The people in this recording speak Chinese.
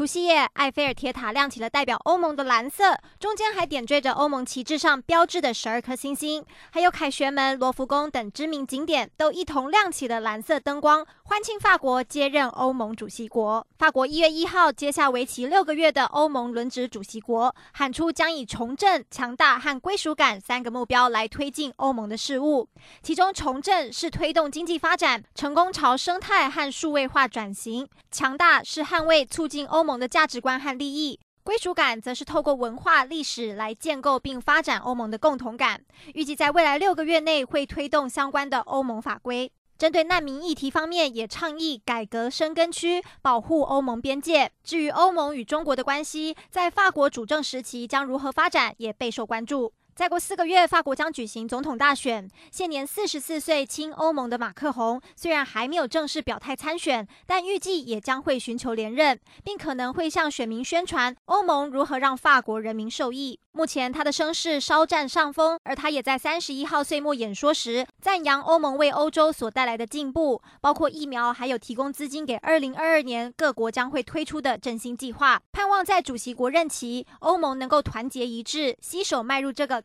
除夕夜，埃菲尔铁塔亮起了代表欧盟的蓝色，中间还点缀着欧盟旗帜上标志的十二颗星星。还有凯旋门、罗浮宫等知名景点都一同亮起了蓝色灯光，欢庆法国接任欧盟主席国。法国一月一号接下为期六个月的欧盟轮值主席国，喊出将以重振、强大和归属感三个目标来推进欧盟的事务。其中，重振是推动经济发展，成功朝生态和数位化转型；强大是捍卫、促进欧。盟盟的价值观和利益，归属感则是透过文化历史来建构并发展欧盟的共同感。预计在未来六个月内会推动相关的欧盟法规。针对难民议题方面，也倡议改革生根区，保护欧盟边界。至于欧盟与中国的关系，在法国主政时期将如何发展，也备受关注。再过四个月，法国将举行总统大选。现年四十四岁、亲欧盟的马克宏，虽然还没有正式表态参选，但预计也将会寻求连任，并可能会向选民宣传欧盟如何让法国人民受益。目前他的声势稍占上风，而他也在三十一号岁末演说时赞扬欧盟为欧洲所带来的进步，包括疫苗，还有提供资金给二零二二年各国将会推出的振兴计划。盼望在主席国任期，欧盟能够团结一致，携手迈入这个。